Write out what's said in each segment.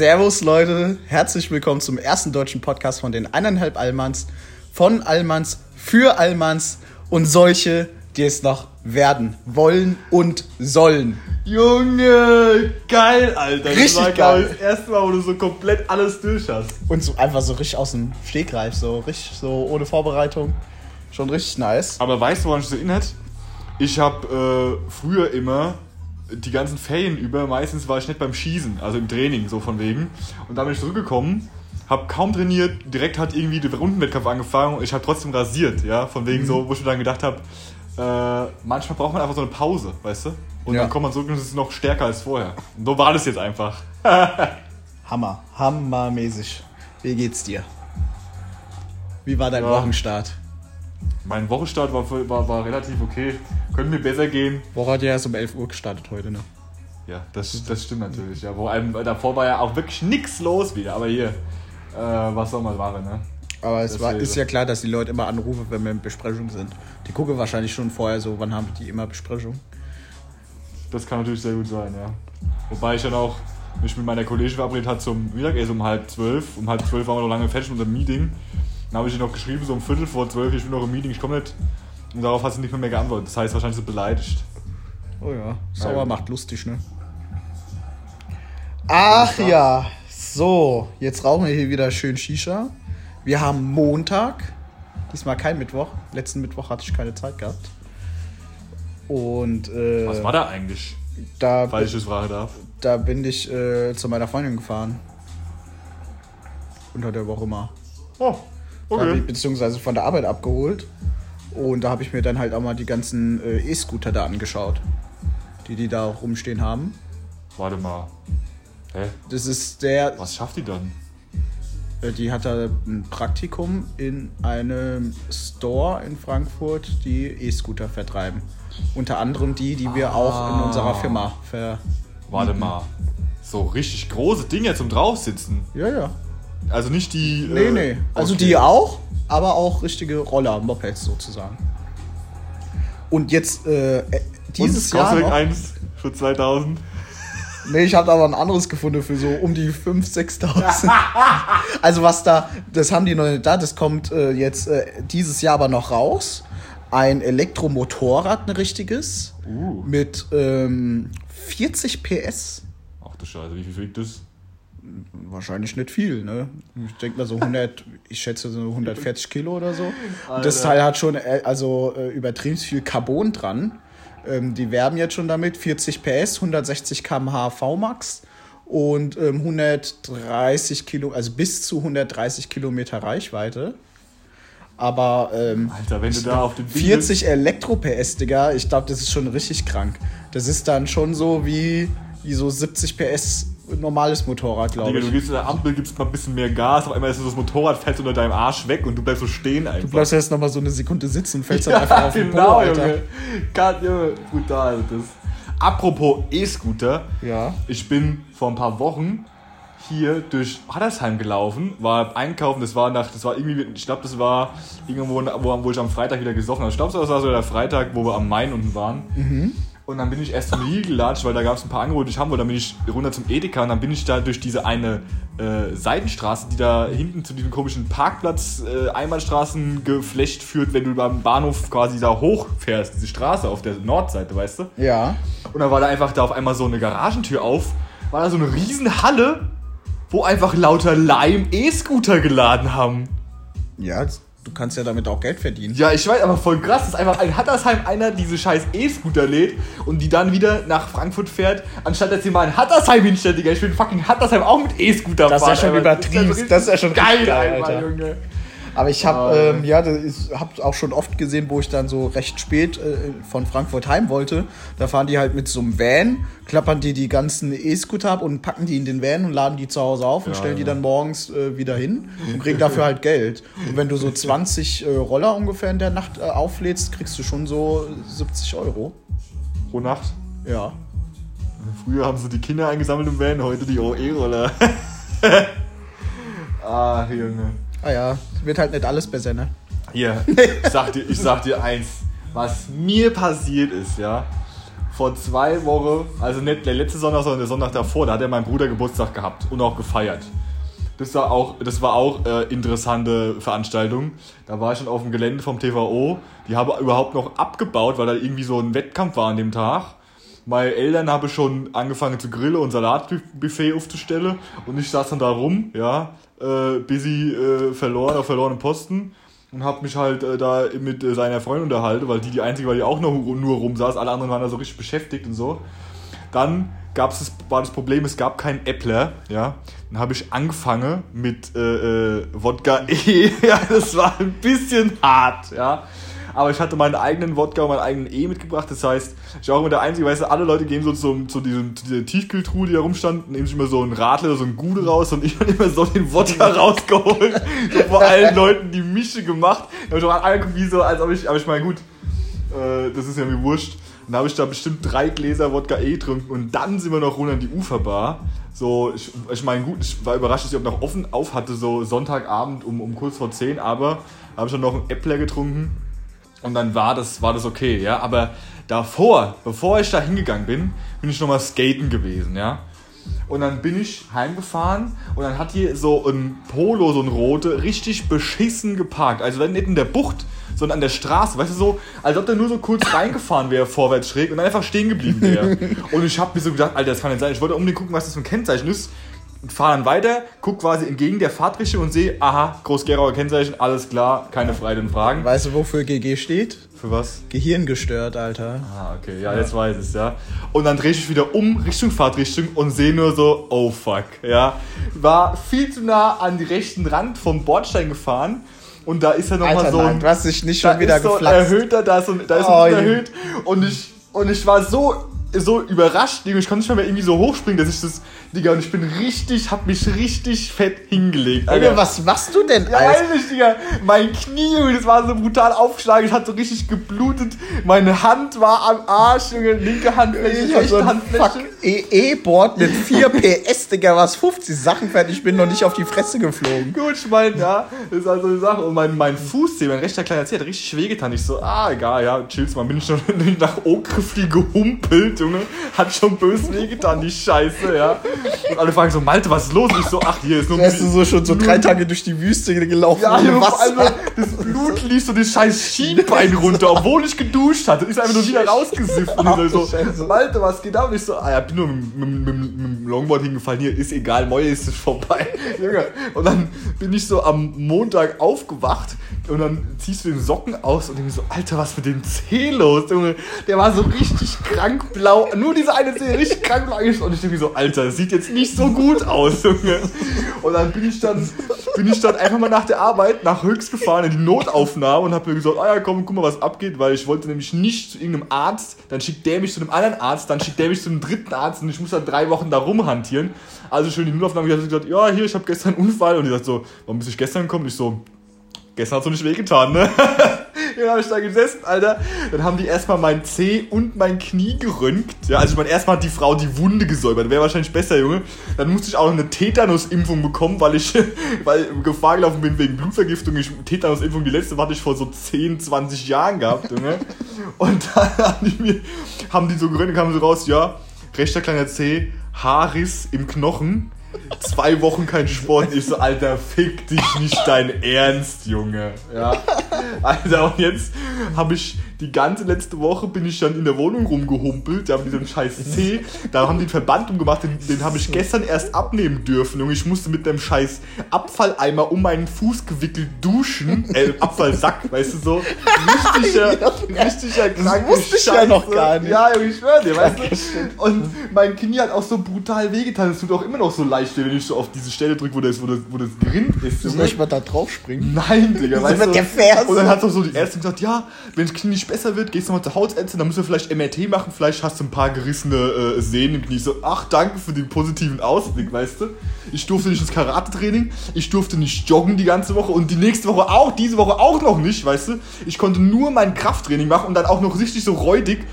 Servus Leute, herzlich willkommen zum ersten deutschen Podcast von den eineinhalb Allmanns, von Allmanns, für Allmanns und solche, die es noch werden wollen und sollen. Junge, geil, Alter. Richtig das war, geil. Das erste Mal, wo du so komplett alles durch hast. Und so einfach so richtig aus dem Stegreif, so richtig so ohne Vorbereitung. Schon richtig nice. Aber weißt du, woran ich das erinnert? Ich habe äh, früher immer die ganzen Ferien über, meistens war ich nicht beim Schießen, also im Training, so von wegen. Und dann bin ich zurückgekommen, habe kaum trainiert, direkt hat irgendwie der Rundenwettkampf angefangen und ich habe trotzdem rasiert, ja, von wegen so, wo ich mir dann gedacht habe, äh, manchmal braucht man einfach so eine Pause, weißt du? Und Ja. dann kommt man zurück und es ist noch stärker als vorher. Und so war das jetzt einfach. Hammer, hammermäßig. Wie geht's dir? Wie war dein Ja. Wochenstart? Mein Wochenstart war, war, war relativ okay. Könnte mir besser gehen. Woche hat ja erst um 11 Uhr gestartet heute, ne? Ja, das, das stimmt natürlich. Ja, vor allem davor war ja auch wirklich nichts los wieder. Aber hier, äh, was soll man machen, ne? Aber es war, ist ja klar, dass die Leute immer anrufen, wenn wir in Besprechung sind. Die gucken wahrscheinlich schon vorher so, wann haben die immer Besprechung. Das kann natürlich sehr gut sein, ja. Wobei ich dann auch mich mit meiner Kollegin verabredet hat zum Mittagessen um halb zwölf. Um halb zwölf waren wir noch lange fertig mit unserem Meeting. Dann habe ich ihr noch geschrieben, so um Viertel vor zwölf, ich bin noch im Meeting, ich komme nicht. Und darauf hat sie nicht mehr, mehr geantwortet. Das heißt, wahrscheinlich so beleidigt. Oh ja, sauer Ja. macht lustig, ne? Ach ja, so, jetzt rauchen wir hier wieder schön Shisha. Wir haben Montag, diesmal kein Mittwoch. Letzten Mittwoch hatte ich keine Zeit gehabt. Und äh, Was war da eigentlich, da, falls ich das fragen darf? da bin ich äh, zu meiner Freundin gefahren. Unter der Woche mal. Oh, okay. beziehungsweise von der Arbeit abgeholt. Und da habe ich mir dann halt auch mal die ganzen äh, E-Scooter da angeschaut, die die da rumstehen haben. Warte mal. Hä? Das ist der, Was schafft die dann? äh, die hat da ein Praktikum in einem Store in Frankfurt, die E-Scooter vertreiben. Unter anderem die, die wir auch in unserer Firma ver. Warte mal. So richtig große Dinge zum draufsitzen. Ja, ja. Also nicht die. Nee, äh, nee. Also okay. die auch, aber auch richtige Roller, Mopeds sozusagen. Und jetzt äh, äh, dieses Und Jahr. Noch, eins für 2000. Nee, ich habe aber ein anderes gefunden für so um die 5.000, 6.000. also was da, das haben die noch nicht da, das kommt äh, jetzt äh, dieses Jahr aber noch raus. Ein Elektromotorrad, ein richtiges, Uh. mit ähm, 40 PS. Ach du Scheiße, wie viel wiegt das? Wahrscheinlich nicht viel, ne? Ich denke mal so 100, ich schätze so 140 Kilo oder so. Und das. Teil hat schon äh, also äh, übertrieben viel Carbon dran. Ähm, die werben jetzt schon damit 40 PS, 160 km/h VMAX und ähm, 130 Kilo, also bis zu 130 Kilometer Reichweite. Aber ähm, Alter, wenn du da auf Ding 40 Elektro-PS, Digga, ich glaube, das ist schon richtig krank. Das ist dann schon so wie, wie so 70 PS normales Motorrad, glaube ich. du gehst in der Ampel, gibst mal ein bisschen mehr Gas, auf einmal ist das Motorrad fällt unter deinem Arsch weg und du bleibst so stehen einfach. Du bleibst jetzt nochmal so eine Sekunde sitzen und fällst dann einfach auf den Po, genau, Alter. Junge. Gott, Junge, brutal das. Apropos E-Scooter, Ja. ich bin vor ein paar Wochen hier durch Hattersheim gelaufen, war einkaufen, das war nach, das war irgendwie, ich glaube, das war irgendwo, wo, wo ich am Freitag wieder gesoffen habe. Ich glaube, das war so der Freitag, wo wir am Main unten waren. Und dann bin ich erst zum Lidl gelatscht, weil da gab es ein paar Angebote, die ich haben wollte. Dann bin ich runter zum Edeka und dann bin ich da durch diese eine äh, Seitenstraße, die da hinten zu diesem komischen Parkplatz äh, Einbahnstraßengeflecht führt, wenn du beim Bahnhof quasi da hochfährst, diese Straße auf der Nordseite, weißt du? Ja. Und dann war da einfach da auf einmal so eine Garagentür auf, war da so eine riesen Halle, wo einfach lauter Leim E-Scooter geladen haben. Ja, du kannst ja damit auch Geld verdienen. Ja, ich weiß, aber voll krass, dass einfach ein Hattersheim einer diese scheiß E-Scooter lädt und die dann wieder nach Frankfurt fährt, anstatt dass sie mal in Hattersheim hinstellt, Digga. Ich will fucking Hattersheim auch mit E-Scooter fahren. Das ist ja schon übertrieben. Das ist ja schon geil, geil, Alter, Alter. Junge. Aber ich habe Ah. ähm, ja, hab auch schon oft gesehen, wo ich dann so recht spät äh, von Frankfurt heim wollte. Da fahren die halt mit so einem Van, klappern die die ganzen E-Scooter ab und packen die in den Van und laden die zu Hause auf und Ja, stellen die ja. dann morgens äh, wieder hin und kriegen dafür halt Geld. Und wenn du so 20 äh, Roller ungefähr in der Nacht äh, auflädst, kriegst du schon so 70 Euro. Pro Nacht. Ja. Früher haben sie die Kinder eingesammelt im Van, heute die OE-Roller. ah, Junge. Ah ja, wird halt nicht alles besser, ne? Hier, ich sag dir, ich sag dir eins, was mir passiert ist, ja. vor zwei Wochen, also nicht der letzte Sonntag, sondern der Sonntag davor, da hat er mein Bruder Geburtstag gehabt und auch gefeiert. Das war auch, das war auch äh, interessante Veranstaltung. Da war ich schon auf dem Gelände vom TVO. Die haben überhaupt noch abgebaut, weil da irgendwie so ein Wettkampf war an dem Tag. Meine Eltern haben schon angefangen zu grillen und Salatbuffet aufzustellen und ich saß dann da rum, ja, äh, busy äh, verloren auf verlorenen Posten und habe mich halt äh, da mit äh, seiner Freundin unterhalten, weil die die einzige war, die auch noch nur rumsaß, alle anderen waren da so richtig beschäftigt und so. Dann gab's das, war das Problem, es gab keinen Äppler, ja. Dann habe ich angefangen mit äh, äh, Wodka E, ja, das war ein bisschen hart, ja. Aber ich hatte meinen eigenen Wodka und meinen eigenen E mitgebracht. Das heißt, ich war auch immer der Einzige, weißt du, alle Leute gehen so zu, zu, diesem, zu dieser Tiefkühltruhe, die da rumstand, nehmen sich immer so einen Radler, so einen Gude raus und ich habe immer so den Wodka rausgeholt. so vor allen Leuten die Mische gemacht. Da habe ich auch angeguckt, wie so, als ob ich, aber ich meine, gut, äh, das ist ja mir wurscht. Dann habe ich da bestimmt drei Gläser Wodka E getrunken und dann sind wir noch runter in die Uferbar. So, ich, ich meine, gut, ich war überrascht, dass ich auch noch offen auf hatte, so Sonntagabend um, um kurz vor 10, aber habe ich dann noch einen Äppler getrunken und dann war das, war das okay, ja. Aber davor, bevor ich da hingegangen bin, bin ich nochmal skaten gewesen, ja. Und dann bin ich heimgefahren und dann hat hier so ein Polo, so ein rote, richtig beschissen geparkt. Also nicht in der Bucht, sondern an der Straße. Weißt du, so, als ob der nur so kurz reingefahren wäre, vorwärts schräg und dann einfach stehen geblieben wäre. und ich habe mir so gedacht, Alter, das kann nicht sein. Ich wollte unbedingt gucken, was das für ein Kennzeichen ist. Fahre dann weiter, guck quasi entgegen der Fahrtrichtung und sehe, aha, Groß-Gerauer Kennzeichen, alles klar, keine freien Fragen. Weißt du, wofür GG steht? Für was? Gehirngestört, Alter. Ah, okay, ja, jetzt weiß ich es, ja. Und dann drehe ich mich wieder um, Richtung Fahrtrichtung und sehe nur so, oh fuck, ja. War viel zu nah an die rechten Rand vom Bordstein gefahren. Und da ist ja nochmal so ein. du hast dich nicht schon da wieder ist so ein geflatzt. erhöhter, da ist, so, ein- da ist Oh, ein erhöht. Und ich, und ich war so, so überrascht, ich konnte nicht mal mehr irgendwie so hochspringen, dass ich das, Digga, und ich bin richtig, hab mich richtig fett hingelegt. Alter, was machst du denn, Ja, Alter? weiß nicht, Digga. Mein Knie, das war so brutal aufgeschlagen. Es hat so richtig geblutet. Meine Hand war am Arsch, Junge. Linke Handfläche, Ich so rechte ein Handfläche. fuck E-E-Board mit 4 PS, Digga, was 50 Sachen fertig, ich bin noch nicht auf die Fresse geflogen. Gut, ich mein, ja, das ist also eine Sache. Und mein, mein Fußzeh, mein rechter kleiner Zeh hat richtig wehgetan. Ich so, ah, egal, ja, chill's mal. Bin ich schon nach Okrifli gehumpelt, Junge. Hat schon böse wehgetan, die Scheiße, ja. Und alle fragen so, Malte, was ist los? Und ich so, ach, hier ist nur Wärst du so schon so drei Tage durch die Wüste gelaufen Ja, allem Wasser? das Blut lief so das scheiß Schienbein runter, obwohl ich geduscht hatte. Ist einfach nur wieder rausgesifft. Und ich so, Malte, was geht ab? Und ich so, ah ja, bin nur mit, mit, mit, mit dem Longboard hingefallen. Hier, ist egal, Moje ist vorbei. Junge. Und dann bin ich so am Montag aufgewacht und dann ziehst du den Socken aus und denk so, Alter, was mit dem Zeh los, Junge? Der war so richtig krank blau. Nur diese eine Zeh, richtig krank blau. Und ich denke so, Alter, das sieht jetzt nicht so gut aus, Junge. Und dann bin ich dann, bin ich dann einfach mal nach der Arbeit nach Höchst gefahren in die Notaufnahme und habe mir gesagt, ah ja, komm, guck mal, was abgeht, weil ich wollte nämlich nicht zu irgendeinem Arzt, dann schickt der mich zu einem anderen Arzt, dann schickt der mich zu einem dritten Arzt und ich muss dann drei Wochen da rumhantieren. Also schön die Notaufnahme, ich habe gesagt, ja, hier, ich habe gestern einen Unfall und die sagt so, warum bist du gestern gekommen? Ich so, gestern hat so nicht wehgetan, ne? Dann habe ich da gesessen, Alter. Dann haben die erstmal mein Zeh und mein Knie geröntgt. Ja, also ich meine, erstmal hat die Frau die Wunde gesäubert. Wäre wahrscheinlich besser, Junge. Dann musste ich auch noch eine Tetanus-Impfung bekommen, weil ich weil Gefahr gelaufen bin wegen Blutvergiftung. Ich, Tetanus-Impfung, die letzte hatte ich vor so 10, 20 Jahren gehabt, Junge. Und dann haben die, mir, haben die so geröntgt, kamen so raus, ja, rechter kleiner Zeh, Haarriss im Knochen. Zwei Wochen kein Sport. Ich so, Alter, fick dich nicht dein Ernst, Junge. Ja. Alter, und jetzt habe ich die ganze letzte Woche bin ich dann in der Wohnung rumgehumpelt, ja, mit diesem scheiß C. Da haben die einen Verband umgemacht, den, den habe ich gestern erst abnehmen dürfen. Junge, ich musste mit dem scheiß Abfalleimer um meinen Fuß gewickelt duschen. Äh, Abfallsack, weißt du so. Richtiger, richtiger kranke wusste ich ja noch gar nicht. Ja, Junge, ich schwör dir, weißt du. Und mein Knie hat auch so brutal wehgetan. Es tut auch immer noch so leicht wenn ich so auf diese Stelle drücke, wo das, wo das, wo das Gerind ist. Soll ich mal da drauf springen? Nein, Digga, weißt du? Und dann hat doch so die Ärztin gesagt, ja, wenn das Knie nicht besser wird, gehst du mal zur Hautärztin, dann müssen wir vielleicht MRT machen, vielleicht hast du ein paar gerissene äh, Sehnen im Knie. So, ach, danke für den positiven Ausblick, weißt du? Ich durfte nicht ins Karate-Training, ich durfte nicht joggen die ganze Woche und die nächste Woche auch, diese Woche auch noch nicht, weißt du? Ich konnte nur mein Krafttraining machen und dann auch noch richtig so räudig.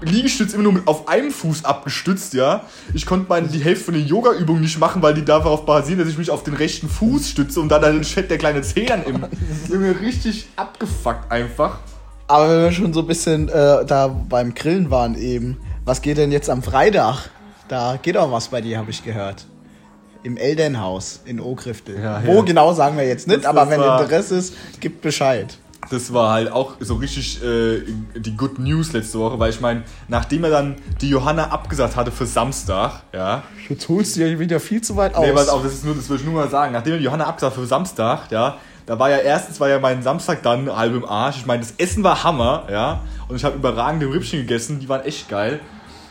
Liegestütz immer nur auf einem Fuß abgestützt, ja. Ich konnte meine, die Hälfte von den Yoga-Übungen nicht machen, weil die darauf basieren, dass ich mich auf den rechten Fuß stütze und dann dann fett der kleine Zeh dann im. Junge, richtig abgefuckt einfach. Aber wenn wir schon so ein bisschen äh, da beim Grillen waren eben, Was geht denn jetzt am Freitag? Da geht auch was bei dir, habe ich gehört. Im Elternhaus in Okriftel. Ja, Wo ja. genau sagen wir jetzt nicht, Das- aber das wenn war- Interesse ist, gibt Bescheid. Das war halt auch so richtig äh, die Good News letzte Woche, weil ich meine, nachdem er dann die Johanna abgesagt hatte für Samstag, ja. Jetzt holst du ja wieder viel zu weit aus. Nee, pass auf, das ist nur, das will ich nur mal sagen. Nachdem er die Johanna abgesagt hat für Samstag, ja, da war ja erstens war ja mein Samstag dann halb im Arsch. Ich meine, das Essen war Hammer, ja. Und ich habe überragende Rippchen gegessen, die waren echt geil.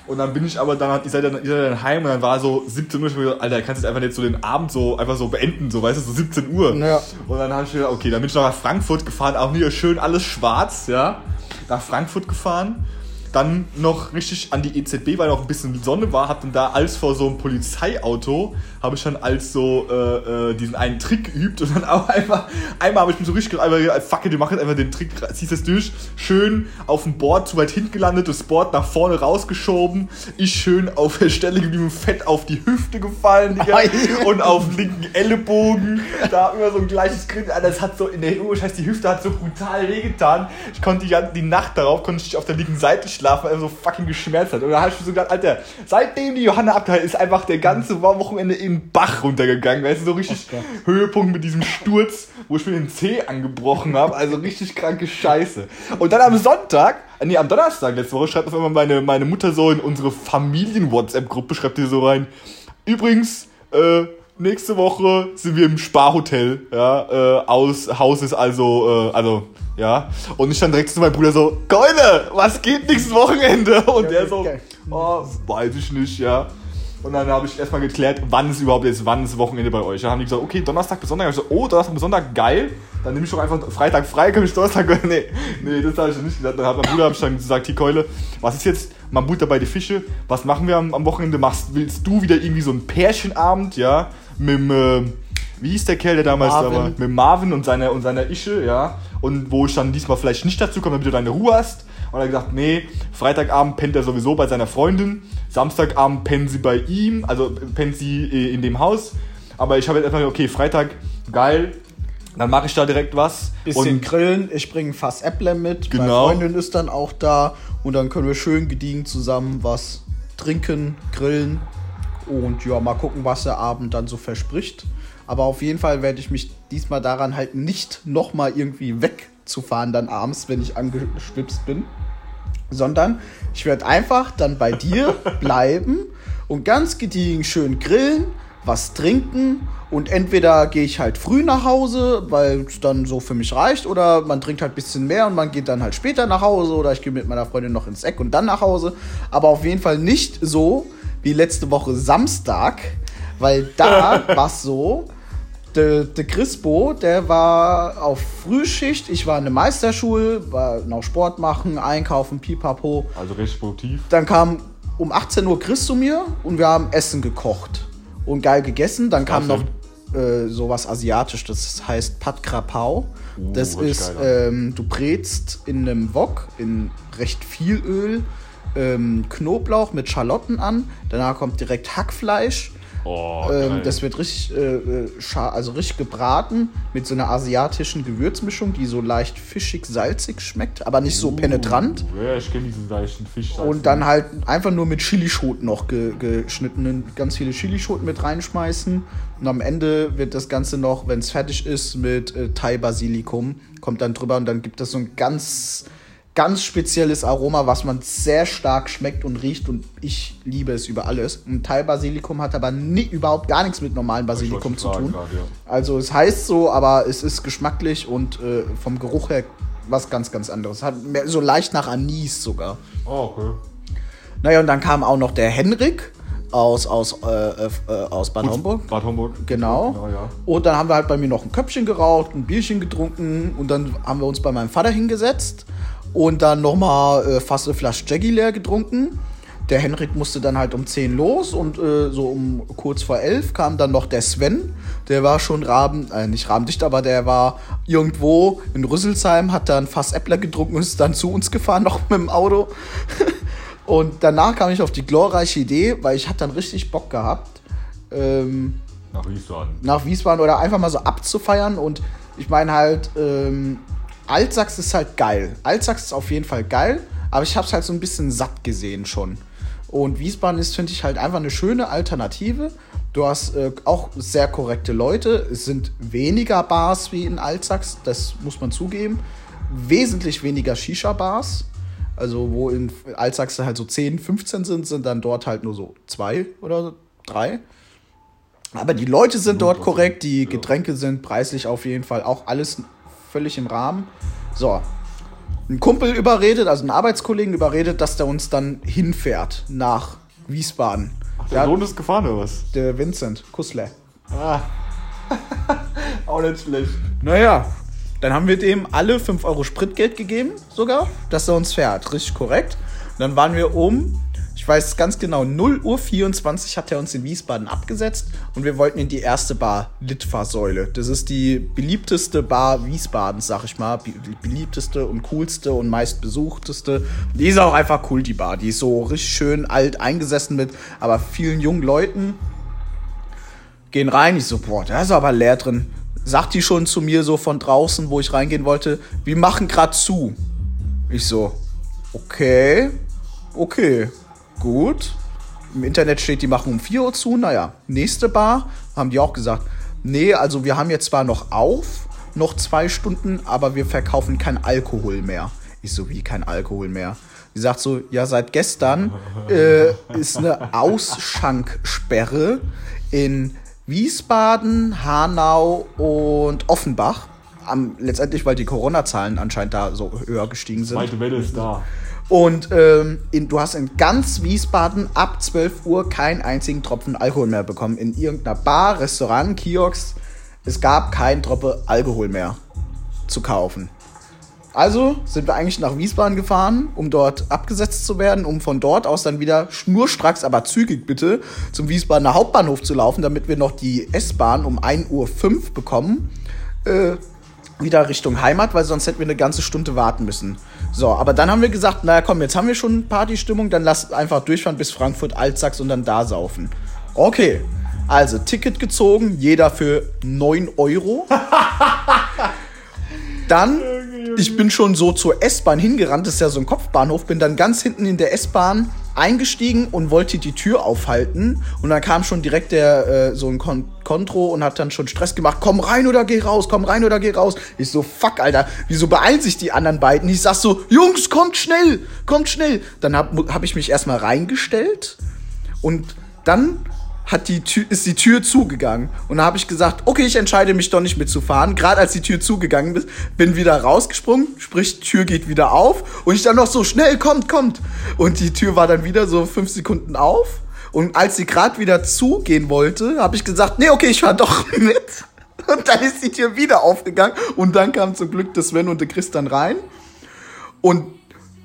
Und dann bin ich aber dann, ich seid dann, ich dann heim und dann war so 17 Uhr, ich hab gedacht, Alter, kannst du jetzt einfach jetzt so den Abend so einfach so beenden, so weißt du, so 17 Uhr. Ja. Und dann habe ich gedacht, okay, dann bin ich nach Frankfurt gefahren, auch hier schön alles schwarz, ja. Nach Frankfurt gefahren. Dann noch richtig an die EZB, weil noch ein bisschen Sonne war, hab dann da als vor so einem Polizeiauto, habe ich dann als so äh, äh, diesen einen Trick geübt und dann auch einfach, einmal habe ich mich so richtig einfach gedacht, fuck it, du machst jetzt einfach den Trick, ziehst es durch, schön auf dem Board zu weit hinten gelandet, das Board nach vorne rausgeschoben, ich schön auf der Stelle geblieben, fett auf die Hüfte gefallen, Digga, und auf den linken Ellenbogen, da immer so ein gleiches Grin, Alter, das hat so in der Uhr, das heißt, die Hüfte hat so brutal wehgetan, ich konnte die, die Nacht darauf, konnte ich auf der linken Seite schlafen, weil er so fucking geschmerzt hat, und da habe ich mir so gedacht, Alter, seitdem die Johanna abgehalten ist, einfach der ganze Wochenende in den Bach runtergegangen, weißt du, so richtig Gott. Höhepunkt mit diesem Sturz, wo ich mir den Zeh angebrochen habe, also richtig kranke Scheiße. Und dann am Sonntag, äh, nee, am Donnerstag letzte Woche, schreibt auf einmal meine, meine Mutter so in unsere Familien-WhatsApp-Gruppe, schreibt die so rein, übrigens, äh, nächste Woche sind wir im Sparhotel, ja, äh, aus Haus ist also, äh, also, ja. Und ich dann direkt zu meinem Bruder so, Keule, was geht nächstes Wochenende? Und Ja, der so, oh, weiß ich nicht, ja. Und dann habe ich erstmal geklärt, wann ist überhaupt jetzt, wann ist Wochenende bei euch. Dann haben die gesagt, okay, Donnerstag bis Sonntag. Ich gesagt, oh, Donnerstag bis Sonntag, geil. Dann nehme ich doch einfach Freitag frei, kann ich Donnerstag. Nee, nee, das habe ich nicht gesagt. Dann hat mein Bruder hab ich dann gesagt, hier Keule, was ist jetzt, man Butter bei die Fische, was machen wir am, am Wochenende? Machst, willst du wieder irgendwie so einen Pärchenabend, ja, mit dem, äh, wie hieß der Kerl, der damals da Marvin. war? Mit Marvin und seiner, und seiner Ische, ja. Und wo ich dann diesmal vielleicht nicht dazu komme, damit du deine Ruhe hast. Und er hat gesagt, nee, Freitagabend pennt er sowieso bei seiner Freundin. Samstagabend pennen sie bei ihm, also pennt sie äh, in dem Haus. Aber ich habe jetzt einfach, okay, Freitag, geil. Dann mache ich da direkt was. Bisschen und grillen, ich bringe Fass Äppler mit. Genau. Meine Freundin ist dann auch da und dann können wir schön gediegen zusammen was trinken, grillen und ja, mal gucken, was der Abend dann so verspricht. Aber auf jeden Fall werde ich mich diesmal daran halten, nicht nochmal irgendwie wegzufahren dann abends, wenn ich angeschwipst bin, sondern ich werde einfach dann bei dir bleiben und ganz gediegen schön grillen, was trinken und entweder gehe ich halt früh nach Hause, weil es dann so für mich reicht, oder man trinkt halt ein bisschen mehr und man geht dann halt später nach Hause oder ich gehe mit meiner Freundin noch ins Eck und dann nach Hause. Aber auf jeden Fall nicht so wie letzte Woche Samstag, weil da war es so, der, der Crispo, der war auf Frühschicht, ich war in der Meisterschule, war noch Sport machen, einkaufen, pipapo. also recht produktiv. Dann kam um 18 Uhr Chris zu mir und wir haben Essen gekocht und geil gegessen. Dann kam noch äh, sowas asiatisch, das heißt Pat Krapau. Uh, das ist, ähm, du brätst in einem Wok in recht viel Öl ähm, Knoblauch mit Schalotten an. Danach kommt direkt Hackfleisch. Oh, Ähm, das wird richtig, äh, äh, also richtig gebraten mit so einer asiatischen Gewürzmischung, die so leicht fischig, salzig schmeckt, aber nicht so penetrant. Uh, ja, ich kenne diesen leichten Fisch. Und dann halt einfach nur mit Chilischoten noch ge geschnittenen, ganz viele Chilischoten mit reinschmeißen. Und am Ende wird das Ganze noch, wenn es fertig ist, mit äh, Thai-Basilikum, kommt dann drüber und dann gibt es so ein ganz, ganz spezielles Aroma, was man sehr stark schmeckt und riecht und ich liebe es über alles. Und Thai-Basilikum hat aber nie, überhaupt gar nichts mit normalem Basilikum zu tun. Grad, ja. Also es heißt so, aber es ist geschmacklich und äh, vom Geruch her was ganz, ganz anderes. Hat mehr, so leicht nach Anis sogar. Oh, okay. Naja, und dann kam auch noch der Henrik aus, aus, äh, äh, aus Bad Gut, Homburg. Bad Homburg. Genau. Genau, ja. Und dann haben wir halt bei mir noch ein Köpfchen geraucht, ein Bierchen getrunken und dann haben wir uns bei meinem Vater hingesetzt und dann nochmal äh, fast eine Flasche Jaggy leer getrunken. Der Henrik musste dann halt um 10 los und äh, so um kurz vor 11 kam dann noch der Sven. Der war schon Raben, äh, nicht rabendicht, aber der war irgendwo in Rüsselsheim, hat dann fast Äppler getrunken und ist dann zu uns gefahren, noch mit dem Auto. und danach kam ich auf die glorreiche Idee, weil ich hatte dann richtig Bock gehabt. Ähm, Nach Wiesbaden. nach Wiesbaden oder einfach mal so abzufeiern. Und ich meine halt, ähm, Altsachs ist halt geil. Altsachs ist auf jeden Fall geil, aber ich habe es halt so ein bisschen satt gesehen schon. Und Wiesbaden ist, finde ich, halt einfach eine schöne Alternative. Du hast äh, auch sehr korrekte Leute. Es sind weniger Bars wie in Altsachs, das muss man zugeben. Wesentlich weniger Shisha-Bars. Also, wo in Altsachs halt so 10, 15 sind, sind dann dort halt nur so zwei oder drei. Aber die Leute sind dort korrekt, die Getränke sind preislich auf jeden Fall auch alles völlig im Rahmen. So, ein Kumpel überredet, also ein Arbeitskollegen überredet, dass der uns dann hinfährt nach Wiesbaden. Ach, der Sohn ist gefahren oder was? Der Vincent Kussler. Ah. Auch nicht schlecht. Naja, dann haben wir dem alle 5 Euro Spritgeld gegeben, sogar, dass er uns fährt. Richtig korrekt. Und dann waren wir um weiß ganz genau, 0 Uhr 24 hat er uns in Wiesbaden abgesetzt und wir wollten in die erste Bar Litfaßsäule. Das ist die beliebteste Bar Wiesbadens, sag ich mal. Die beliebteste und coolste und meistbesuchteste. Die ist auch einfach cool, die Bar. Die ist so richtig schön alt eingesessen mit aber vielen jungen Leuten. Gehen rein, ich so, boah, da ist aber leer drin. Sagt die schon zu mir so von draußen, wo ich reingehen wollte, wir machen grad zu. Ich so, okay, okay. Gut. Im Internet steht, die machen um 4 Uhr zu. Naja, nächste Bar haben die auch gesagt, nee, also wir haben jetzt zwar noch auf, noch zwei Stunden, aber wir verkaufen kein Alkohol mehr. Ich so, wie kein Alkohol mehr? Die sagt so, ja, seit gestern äh, ist eine Ausschanksperre in Wiesbaden, Hanau und Offenbach. Am, letztendlich, weil die Corona-Zahlen anscheinend da so höher gestiegen sind. Zweite Welle ist da. Und ähm, in, du hast in ganz Wiesbaden ab 12 Uhr keinen einzigen Tropfen Alkohol mehr bekommen. In irgendeiner Bar, Restaurant, Kiosk. Es gab keinen Tropfen Alkohol mehr zu kaufen. Also sind wir eigentlich nach Wiesbaden gefahren, um dort abgesetzt zu werden, um von dort aus dann wieder schnurstracks, aber zügig bitte, zum Wiesbadener Hauptbahnhof zu laufen, damit wir noch die S-Bahn um 1.05 Uhr bekommen. Äh, wieder Richtung Heimat, weil sonst hätten wir eine ganze Stunde warten müssen. So, aber dann haben wir gesagt, naja komm, jetzt haben wir schon Partystimmung, dann lass einfach durchfahren bis Frankfurt, Altsachs und dann da saufen. Okay, also Ticket gezogen, jeder für 9 Euro. dann, ich bin schon so zur S-Bahn hingerannt, das ist ja so ein Kopfbahnhof, bin dann ganz hinten in der S-Bahn eingestiegen und wollte die Tür aufhalten. Und dann kam schon direkt der äh, so ein Kon Kontro und hat dann schon Stress gemacht. Komm rein oder geh raus, komm rein oder geh raus. Ich so, fuck, Alter, wieso beeilen sich die anderen beiden? Ich sag so, Jungs, kommt schnell, kommt schnell. Dann hab, hab ich mich erstmal reingestellt und dann hat die Tür, ist die Tür zugegangen. Und da habe ich gesagt, okay, ich entscheide mich doch nicht mitzufahren. Gerade als die Tür zugegangen ist, bin wieder rausgesprungen, sprich, Tür geht wieder auf. Und ich dann noch so, schnell, kommt, kommt. Und die Tür war dann wieder so fünf Sekunden auf. Und als sie gerade wieder zugehen wollte, habe ich gesagt, nee, okay, ich fahr doch mit. Und dann ist die Tür wieder aufgegangen. Und dann kam zum Glück der Sven und der Chris dann rein. Und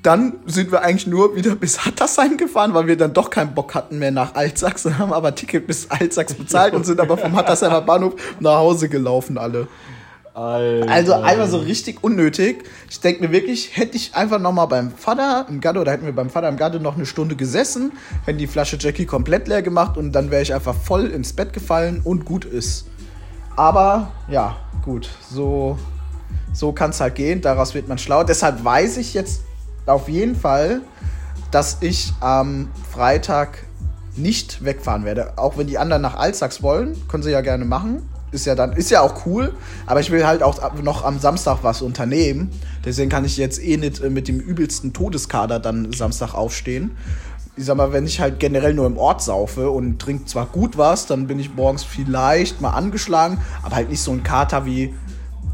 dann sind wir eigentlich nur wieder bis Hattersheim gefahren, weil wir dann doch keinen Bock hatten mehr nach Altsachs und haben aber Ticket bis Altsachs bezahlt und sind aber vom Hattersheimer Bahnhof nach Hause gelaufen alle. Alter. Also einfach so richtig unnötig. Ich denke mir wirklich, hätte ich einfach noch mal beim Vater im Garde oder hätten wir beim Vater im Garde noch eine Stunde gesessen, hätten die Flasche Jackie komplett leer gemacht und dann wäre ich einfach voll ins Bett gefallen und gut ist. Aber ja, gut, so so kann es halt gehen. Daraus wird man schlau. Deshalb weiß ich jetzt auf jeden Fall, dass ich am Freitag nicht wegfahren werde. Auch wenn die anderen nach Altsachs wollen, können sie ja gerne machen. Ist ja dann, ist ja auch cool, aber ich will halt auch noch am Samstag was unternehmen. Deswegen kann ich jetzt eh nicht äh, mit dem übelsten Todeskader dann Samstag aufstehen. Ich sag mal, wenn ich halt generell nur im Ort saufe und trinke zwar gut was, dann bin ich morgens vielleicht mal angeschlagen, aber halt nicht so ein Kater wie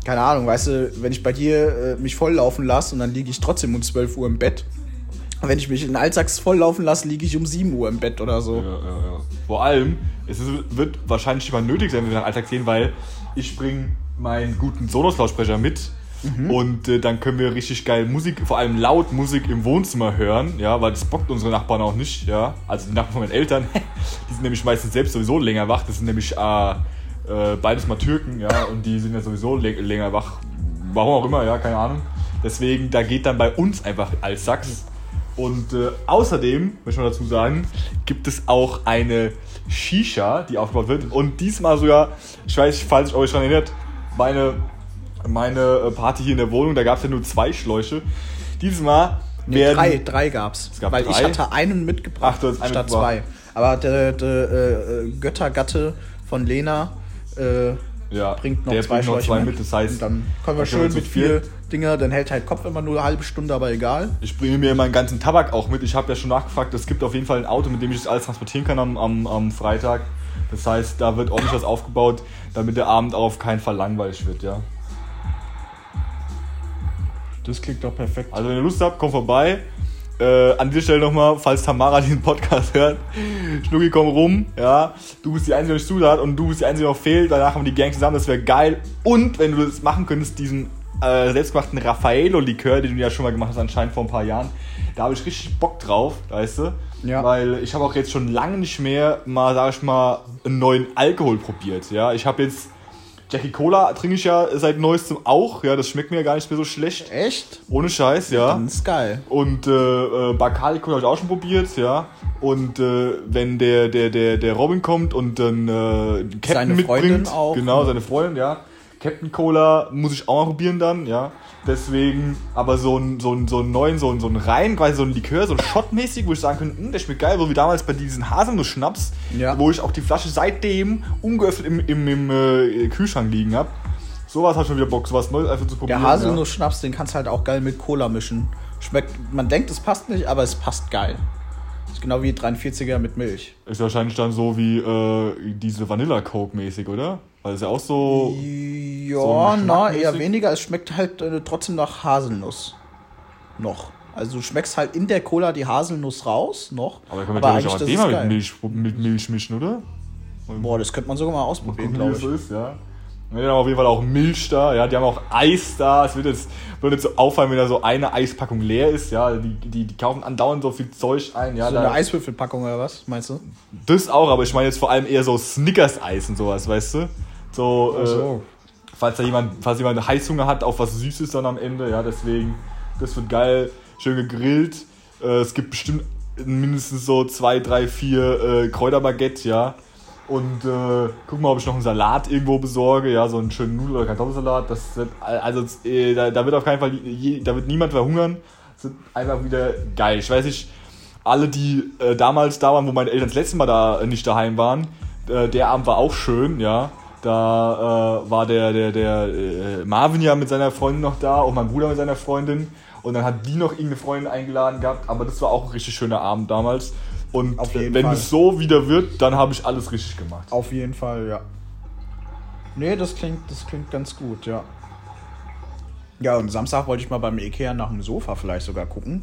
keine Ahnung, weißt du, wenn ich bei dir äh, mich volllaufen lasse und dann liege ich trotzdem um 12 Uhr im Bett. Wenn ich mich in Alltags volllaufen lasse, liege ich um 7 Uhr im Bett oder so. Ja, ja, ja. Vor allem, es ist, wird wahrscheinlich immer nötig sein, wenn wir dann Alltag gehen, weil ich bringe meinen guten Sonos-Lautsprecher mit Mhm. Und äh, dann können wir richtig geil Musik, vor allem laut Musik im Wohnzimmer hören, ja, weil das bockt unsere Nachbarn auch nicht, ja. Also die Nachbarn von meinen Eltern, die sind nämlich meistens selbst sowieso länger wach. Das sind nämlich äh, äh, beides mal Türken, ja, und die sind ja sowieso länger wach. Warum auch immer, ja, keine Ahnung. Deswegen, da geht dann bei uns einfach als Sachs. Und äh, außerdem, möchte ich mal dazu sagen, gibt es auch eine Shisha, die aufgebaut wird. Und diesmal sogar, ich weiß falls ich euch daran erinnert, meine, meine äh, Party hier in der Wohnung, da gab es ja nur zwei Schläuche. Dieses Mal Nee, werden. drei, drei gab's. Es gab weil ich drei? hatte einen mitgebracht Ach, einen statt mitgebracht. zwei. Aber der, der äh, Göttergatte von Lena äh, Ja, bringt noch der zwei bringt noch Schläuche zwei mit. mit, das heißt, Und dann können wir schön mit vier Dinger, dann hält halt Kopf immer nur eine halbe Stunde, aber egal. Ich bringe mir meinen ganzen Tabak auch mit. Ich habe ja schon nachgefragt, es gibt auf jeden Fall ein Auto, mit dem ich das alles transportieren kann am, am, am Freitag. Das heißt, da wird ordentlich was aufgebaut, damit der Abend auch auf keinen Fall langweilig wird, ja. Das klingt doch perfekt. Also wenn ihr Lust habt, kommt vorbei. Äh, an dieser Stelle nochmal, falls Tamara diesen Podcast hört, Schnucki, komm rum, ja. Du bist die Einzige, die nicht hat und du bist die Einzige, die noch fehlt. Danach haben wir die Gang zusammen, das wäre geil. Und wenn du das machen könntest, diesen äh, selbstgemachten Raffaello-Likör, den du ja schon mal gemacht hast, anscheinend vor ein paar Jahren, da habe ich richtig Bock drauf, weißt du? Ja. Weil ich habe auch jetzt schon lange nicht mehr mal, sag ich mal, einen neuen Alkohol probiert, ja. Ich habe jetzt Jackie Cola trinke ich ja seit neuestem auch, ja, das schmeckt mir ja gar nicht mehr so schlecht. Echt? Ohne Scheiß, ja. Das ist geil. Und äh, äh, Bacardi Cola habe ich auch schon probiert, ja. Und äh, wenn der, der, der, der Robin kommt und dann äh, Captain Seine mitbringt, Freundin auch, genau, ne? seine Freundin, ja. Captain Cola muss ich auch mal probieren dann, ja. Deswegen, aber so ein so ein so einen neuen, so ein so ein rein, quasi so ein Likör, so shotmäßig, wo ich sagen könnte, hm, der schmeckt geil, so wie damals bei diesen Haselnuss-Schnaps, Ja. wo ich auch die Flasche seitdem ungeöffnet im, im, im äh, Kühlschrank liegen habe. Sowas hat schon wieder Bock, sowas Neues einfach zu probieren. Der Haselnuss-Schnaps, den kannst du halt auch geil mit Cola mischen. Schmeckt, man denkt, es passt nicht, aber es passt geil. Ist genau wie 43er mit Milch. ja. Ist wahrscheinlich dann so wie äh, diese Vanilla Coke mäßig, oder? Weil es ja auch so. Ja, So na, eher weniger. Es schmeckt halt äh, trotzdem nach Haselnuss. Noch. Also du schmeckst halt in der Cola die Haselnuss raus, noch. Aber können wir theoretisch auch mal mit. Milch, mit Milch mischen, oder? Boah, das könnte man sogar mal ausprobieren, glaube ich. ist, ja. Ja, Die haben auf jeden Fall auch Milch da, ja, die haben auch Eis da. Es wird jetzt, wird jetzt so auffallen, wenn da so eine Eispackung leer ist, ja. Die, die, die kaufen andauernd so viel Zeug ein, ja. So da, eine Eiswürfelpackung oder was, meinst du? das auch, aber ich meine jetzt vor allem eher so Snickers-Eis und sowas, weißt du? So, äh, falls da jemand, falls jemand Heißhunger hat auf was Süßes dann am Ende, ja, deswegen, das wird geil, schön gegrillt. Äh, es gibt bestimmt mindestens so zwei, drei, vier äh, Kräuterbaguette, ja. Und äh, guck mal, ob ich noch einen Salat irgendwo besorge, ja, so einen schönen Nudel- oder Kartoffelsalat. Das wird, also äh, da, da wird auf keinen Fall, je, da wird niemand verhungern. Das wird einfach wieder geil. Ich weiß nicht, alle, die äh, damals da waren, wo meine Eltern das letzte Mal da äh, nicht daheim waren, äh, der Abend war auch schön, ja. Da äh, war der, der, der äh, Marvin ja mit seiner Freundin noch da und mein Bruder mit seiner Freundin. Und dann hat die noch irgendeine Freundin eingeladen gehabt, aber das war auch ein richtig schöner Abend damals. Und Auf jeden wenn Fall. es so wieder wird, dann habe ich alles richtig gemacht. Auf jeden Fall, ja. Nee, das klingt, das klingt ganz gut, ja. Ja, und Samstag wollte ich mal beim Ikea nach dem Sofa vielleicht sogar gucken.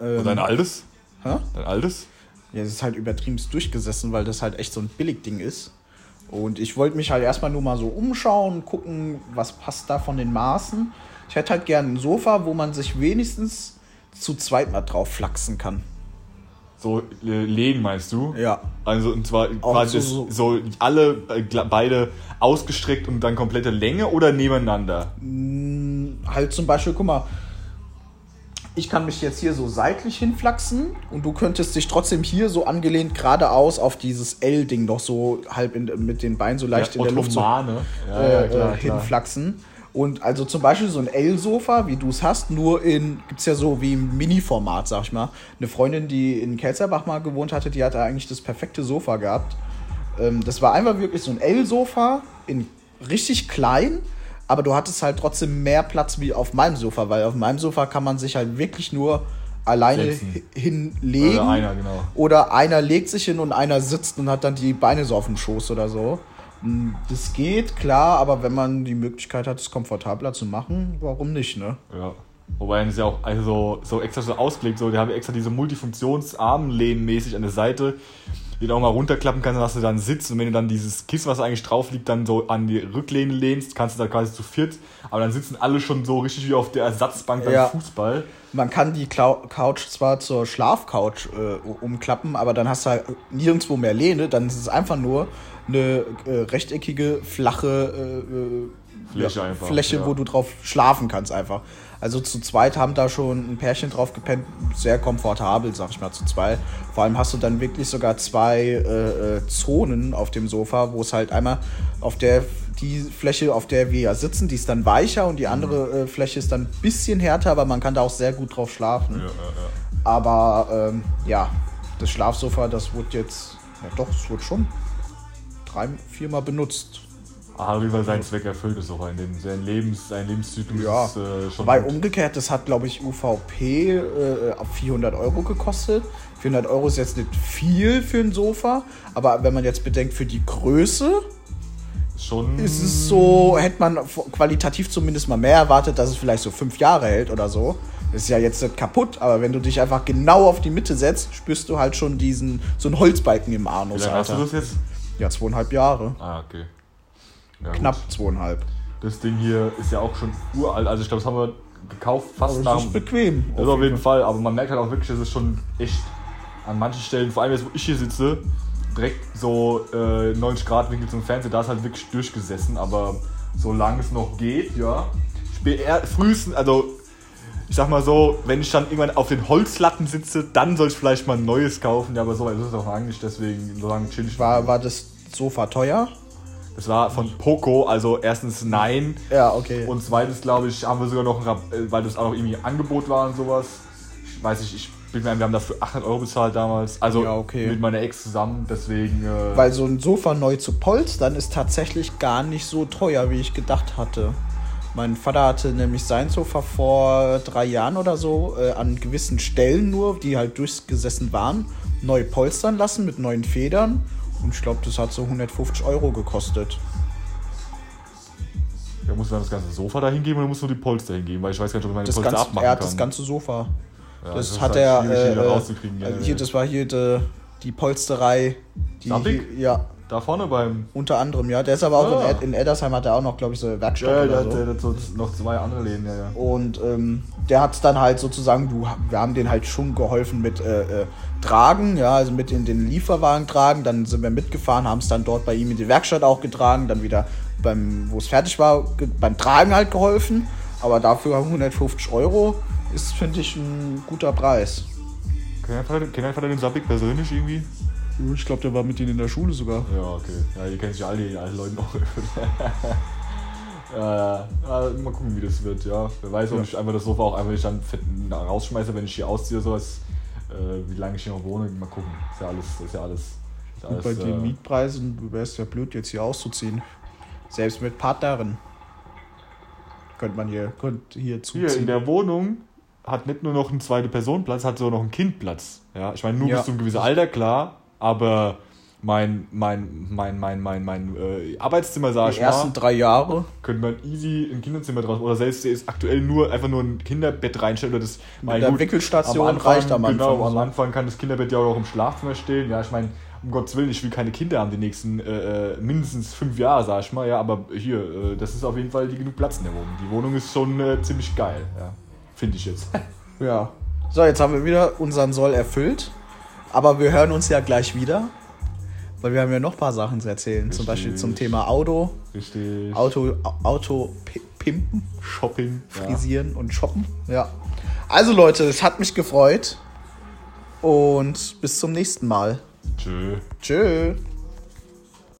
Ähm, Und dein altes? hä? Dein altes? Ja, es ist halt übertrieben durchgesessen, weil das halt echt so ein Billigding ist. Und ich wollte mich halt erstmal nur mal so umschauen, gucken, was passt da von den Maßen. Ich hätte halt gerne ein Sofa, wo man sich wenigstens zu zweit mal drauf flachsen kann. So äh, legen meinst du? Ja. Also und zwar quasi so- so alle äh, beide ausgestreckt und dann komplette Länge oder nebeneinander? Halt zum Beispiel, guck mal, ich kann mich jetzt hier so seitlich hinflachsen und du könntest dich trotzdem hier so angelehnt geradeaus auf dieses L-Ding noch so halb in, mit den Beinen so leicht in der Luft so. Ja, äh, ja, klar, äh, klar. hinflachsen. Und also zum Beispiel so ein L-Sofa, wie du es hast, nur in, gibt's ja so wie im Mini-Format, sag ich mal. Eine Freundin, die in Kelzerbach mal gewohnt hatte, die hatte eigentlich das perfekte Sofa gehabt. Ähm, das war einfach wirklich so ein L-Sofa, in richtig klein, aber du hattest halt trotzdem mehr Platz wie auf meinem Sofa, weil auf meinem Sofa kann man sich halt wirklich nur alleine Setzen. hi- hinlegen. Oder einer, genau. Oder einer legt sich hin und einer sitzt und hat dann die Beine so auf dem Schoß oder so. Mm, Das geht, klar, aber wenn man die Möglichkeit hat, es komfortabler zu machen, warum nicht, ne? Ja. Wobei es ja auch also so extra so ausgelegt, so, die haben extra diese Multifunktionsarmlehnen mäßig an der Seite, die du auch mal runterklappen kannst, dann hast du dann Sitz und wenn du dann dieses Kissen, was eigentlich drauf liegt, dann so an die Rücklehne lehnst, kannst du da quasi zu viert, aber dann sitzen alle schon so richtig wie auf der Ersatzbank beim Ja. Fußball. Man kann die Couch zwar zur Schlafcouch äh, umklappen, aber dann hast du halt nirgendwo mehr Lehne, dann ist es einfach nur eine äh, rechteckige, flache äh, äh, Fläche einfach, Fläche, ja. wo du drauf schlafen kannst einfach. Also zu zweit haben da schon ein Pärchen drauf gepennt, sehr komfortabel, sag ich mal, zu zweit. Vor allem hast du dann wirklich sogar zwei äh, äh, Zonen auf dem Sofa, wo es halt einmal auf der die Fläche, auf der wir ja sitzen, die ist dann weicher und die andere äh, Fläche ist dann ein bisschen härter, aber man kann da auch sehr gut drauf schlafen. Ja, ja, ja. Aber ähm, ja, das Schlafsofa, das wurde jetzt, ja doch, es wurde schon drei, viermal benutzt. Ah, Fall seinen Zweck erfüllt ist auch in dem sein Lebens, sein Lebenszyklus Ja, ist äh, schon Weil gut. umgekehrt, das hat, glaube ich, UVP äh, auf 400 Euro gekostet. 400 Euro ist jetzt nicht viel für ein Sofa, aber wenn man jetzt bedenkt, für die Größe schon ist es so, hätte man qualitativ zumindest mal mehr erwartet, dass es vielleicht so fünf Jahre hält oder so. Ist ja jetzt nicht kaputt, aber wenn du dich einfach genau auf die Mitte setzt, spürst du halt schon diesen, so einen Holzbalken im Wie Anus, lange hast du das jetzt? Ja, zweieinhalb Jahre. Ah, okay. Ja, Knapp Gut. zweieinhalb. Das Ding hier ist ja auch schon uralt. Also ich glaube, das haben wir gekauft fast nach das ist bequem. Das auf jeden Fall, aber man merkt halt auch wirklich, dass es schon echt an manchen Stellen, vor allem jetzt, wo ich hier sitze, direkt so äh, 90 Grad Winkel zum Fernseher, da ist halt wirklich durchgesessen, aber solange es noch geht, ja. Ich bin eher frühestens, also ich sag mal so, wenn ich dann irgendwann auf den Holzlatten sitze, dann soll ich vielleicht mal ein neues kaufen, ja, aber so weit ist es auch eigentlich, deswegen so lange chill ich. War, war das Sofa teuer? Das war von Poco, also erstens nein, Ja, okay. und zweitens, glaube ich, haben wir sogar noch, äh, weil das auch noch irgendwie Angebot war und sowas. Ich weiß nicht, ich bin mir, wir haben dafür 800 Euro bezahlt damals. Also Ja, okay. mit meiner Ex zusammen, deswegen. Äh, Weil so ein Sofa neu zu polstern ist tatsächlich gar nicht so teuer, wie ich gedacht hatte. Mein Vater hatte nämlich sein Sofa vor drei Jahren oder so äh, an gewissen Stellen nur, die halt durchgesessen waren, neu polstern lassen mit neuen Federn. Und ich glaube, das hat so 150 Euro gekostet. ja, muss man das ganze Sofa da hingeben oder muss nur die Polster hingeben? Weil ich weiß gar nicht, ob ich meine Das Polster ganze, abmachen er hat kann. das ganze Sofa. Ja, das ist hat halt er. Äh, rauszukriegen, äh, ja, hier, ja. das war hier die, die Polsterei. Die, Sappig? ja, Da vorne beim. unter anderem, ja. Der ist aber auch Ah. in, Ed in Eddersheim hat er auch noch, glaube ich, so eine Werkstatt Ja, oder der, so. der, der hat so noch zwei andere Läden, ja, ja. Und ähm, der hat dann halt sozusagen, du, wir haben den halt schon geholfen mit äh, äh, Tragen, ja, also mit in den Lieferwagen tragen. Dann sind wir mitgefahren, haben es dann dort bei ihm in die Werkstatt auch getragen, dann wieder beim, wo es fertig war, beim Tragen halt geholfen. Aber dafür 150 Euro ist, finde ich, ein guter Preis. Kennt Vater den Sappig persönlich irgendwie? Ich glaube, der war mit ihnen in der Schule sogar. Ja, okay. Ja, die kennen sich alle, die alten Leute noch. ja, ja. ja, mal gucken, wie das wird, ja. Wer weiß, ob Ja. ich einfach das Sofa auch einfach nicht dann rausschmeiße, wenn ich hier ausziehe, sowas. Äh, wie lange ich hier noch wohne, mal gucken. Ist ja alles, ist ja alles. Ist ja Und bei alles, den äh, Mietpreisen wäre es ja blöd, jetzt hier auszuziehen. Selbst mit Partnerin. Könnte man hier, könnte hier Hier in zuziehen. der Wohnung hat nicht nur noch einen zweite Personenplatz, hat sogar noch einen Kindplatz. Ja, ich meine, nur Ja. bis zu einem gewissen Alter, klar, aber mein, mein, mein, mein, mein, mein äh, Arbeitszimmer, sag Die ich ersten mal, drei Jahre. könnte man easy ein Kinderzimmer draus oder selbst der ist aktuell nur einfach nur ein Kinderbett reinstellen oder das Mit der Wickelstation reicht am Anfang. Genau, am Anfang kann das Kinderbett ja auch im Schlafzimmer stehen. Ja, ich meine, um Gottes Willen, ich will keine Kinder haben die nächsten äh, äh, mindestens fünf Jahre, sag ich mal. Ja, aber hier, äh, das ist auf jeden Fall die genug Platz in der Wohnung. Die Wohnung ist schon äh, ziemlich geil, ja. Finde ich jetzt. Ja. So, jetzt haben wir wieder unseren Soll erfüllt. Aber wir hören uns ja gleich wieder. Weil wir haben ja noch ein paar Sachen zu erzählen. Zum Richtig. Beispiel zum Thema Auto, Richtig. Auto, Auto pi- pimpen, Shopping. frisieren und shoppen. Ja. Also Leute, es hat mich gefreut. Und bis zum nächsten Mal. Ja. Tschö. Tschö.